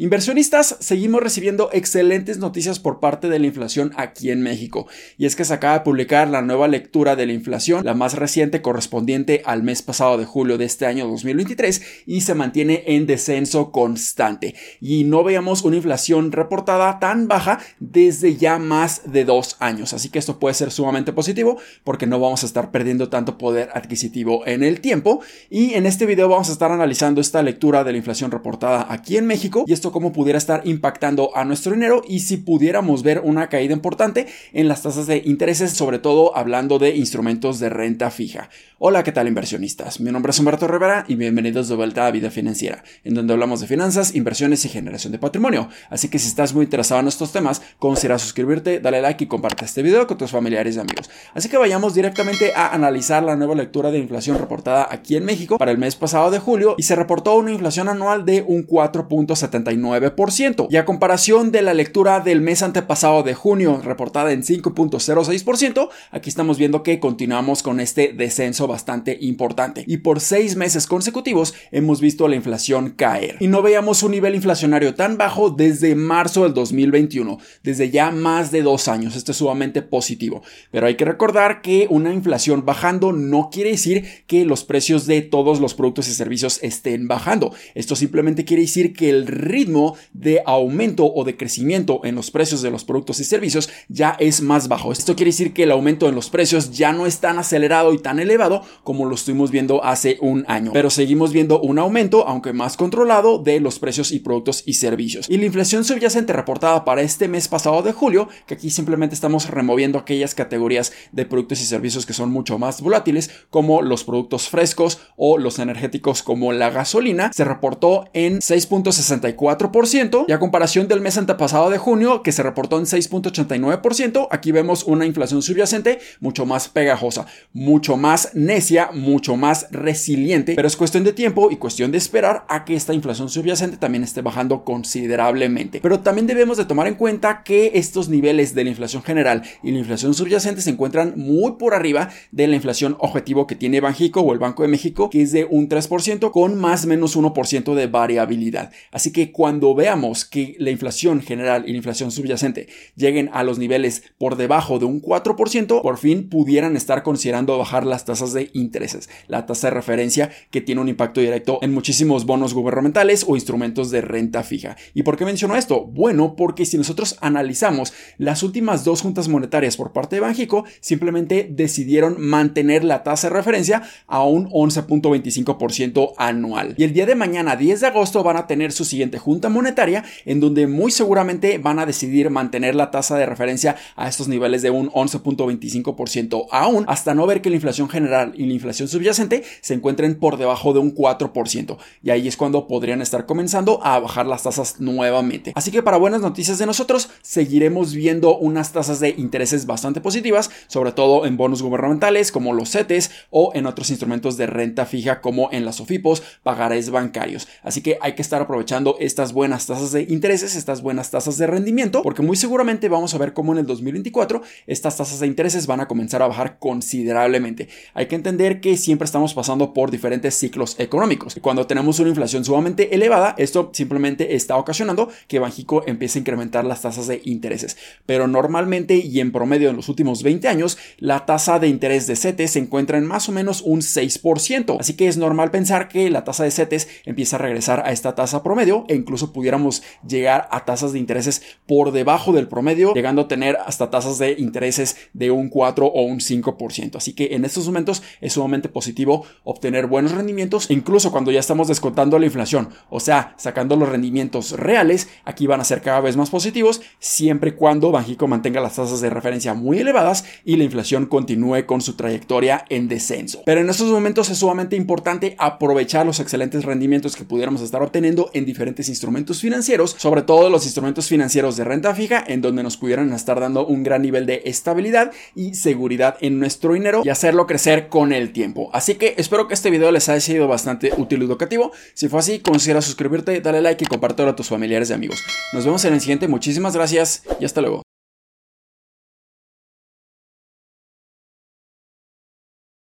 Inversionistas, seguimos recibiendo excelentes noticias por parte de la inflación aquí en México. Y es que se acaba de publicar la nueva lectura de la inflación, la más reciente correspondiente al mes pasado de julio de este año 2023, y se mantiene en descenso constante. Y no veamos una inflación reportada tan baja desde ya más de dos años. Así que esto puede ser sumamente positivo porque no vamos a estar perdiendo tanto poder adquisitivo en el tiempo. Y en este video vamos a estar analizando esta lectura de la inflación reportada aquí en México y esto cómo pudiera estar impactando a nuestro dinero y si pudiéramos ver una caída importante en las tasas de intereses, sobre todo hablando de instrumentos de renta fija. Hola, ¿qué tal inversionistas? Mi nombre es Humberto Rivera y bienvenidos de vuelta a Vida Financiera, en donde hablamos de finanzas, inversiones y generación de patrimonio. Así que si estás muy interesado en estos temas, considera suscribirte, dale like y comparte este video con tus familiares y amigos. Así que vayamos directamente a analizar la nueva lectura de inflación reportada aquí en México para el mes pasado de julio y se reportó una inflación anual de un 4.79 9%. Y a comparación de la lectura del mes antepasado de junio, reportada en 5.06%, aquí estamos viendo que continuamos con este descenso bastante importante. Y por seis meses consecutivos hemos visto la inflación caer. Y no veíamos un nivel inflacionario tan bajo desde marzo del 2021, desde ya más de dos años. Esto es sumamente positivo. Pero hay que recordar que una inflación bajando no quiere decir que los precios de todos los productos y servicios estén bajando. Esto simplemente quiere decir que el ritmo de aumento o de crecimiento en los precios de los productos y servicios ya es más bajo. Esto quiere decir que el aumento en los precios ya no es tan acelerado y tan elevado como lo estuvimos viendo hace un año. Pero seguimos viendo un aumento, aunque más controlado, de los precios y productos y servicios. Y la inflación subyacente reportada para este mes pasado de julio, que aquí simplemente estamos removiendo aquellas categorías de productos y servicios que son mucho más volátiles, como los productos frescos o los energéticos como la gasolina, se reportó en 6.64 y a comparación del mes antepasado de junio que se reportó en 6.89%, aquí vemos una inflación subyacente mucho más pegajosa, mucho más necia, mucho más resiliente, pero es cuestión de tiempo y cuestión de esperar a que esta inflación subyacente también esté bajando considerablemente. Pero también debemos de tomar en cuenta que estos niveles de la inflación general y la inflación subyacente se encuentran muy por arriba de la inflación objetivo que tiene Banjico o el Banco de México, que es de un 3% con más o menos 1% de variabilidad. Así que cuando veamos que la inflación general y la inflación subyacente lleguen a los niveles por debajo de un 4%, por fin pudieran estar considerando bajar las tasas de intereses, la tasa de referencia que tiene un impacto directo en muchísimos bonos gubernamentales o instrumentos de renta fija. ¿Y por qué menciono esto? Bueno, porque si nosotros analizamos las últimas dos juntas monetarias por parte de Banjico, simplemente decidieron mantener la tasa de referencia a un 11.25% anual. Y el día de mañana, 10 de agosto, van a tener su siguiente junta monetaria en donde muy seguramente van a decidir mantener la tasa de referencia a estos niveles de un 11.25% aún hasta no ver que la inflación general y la inflación subyacente se encuentren por debajo de un 4% y ahí es cuando podrían estar comenzando a bajar las tasas nuevamente. Así que para buenas noticias de nosotros seguiremos viendo unas tasas de intereses bastante positivas, sobre todo en bonos gubernamentales como los CETES o en otros instrumentos de renta fija como en las OFIPOS, pagarés bancarios. Así que hay que estar aprovechando estas buenas tasas de intereses, estas buenas tasas de rendimiento, porque muy seguramente vamos a ver cómo en el 2024 estas tasas de intereses van a comenzar a bajar considerablemente. Hay que entender que siempre estamos pasando por diferentes ciclos económicos. Cuando tenemos una inflación sumamente elevada, esto simplemente está ocasionando que Banjico empiece a incrementar las tasas de intereses. Pero normalmente y en promedio en los últimos 20 años, la tasa de interés de CETES se encuentra en más o menos un 6%. Así que es normal pensar que la tasa de CETES empieza a regresar a esta tasa promedio e incluso pudiéramos llegar a tasas de intereses por debajo del promedio, llegando a tener hasta tasas de intereses de un 4 o un 5%. Así que en estos momentos es sumamente positivo obtener buenos rendimientos, incluso cuando ya estamos descontando la inflación, o sea, sacando los rendimientos reales, aquí van a ser cada vez más positivos, siempre y cuando Banjico mantenga las tasas de referencia muy elevadas y la inflación continúe con su trayectoria en descenso. Pero en estos momentos es sumamente importante aprovechar los excelentes rendimientos que pudiéramos estar obteniendo en diferentes instrumentos instrumentos financieros, sobre todo los instrumentos financieros de renta fija, en donde nos pudieran estar dando un gran nivel de estabilidad y seguridad en nuestro dinero y hacerlo crecer con el tiempo. Así que espero que este video les haya sido bastante útil y educativo. Si fue así, considera suscribirte, dale like y compártelo a tus familiares y amigos. Nos vemos en el siguiente, muchísimas gracias y hasta luego.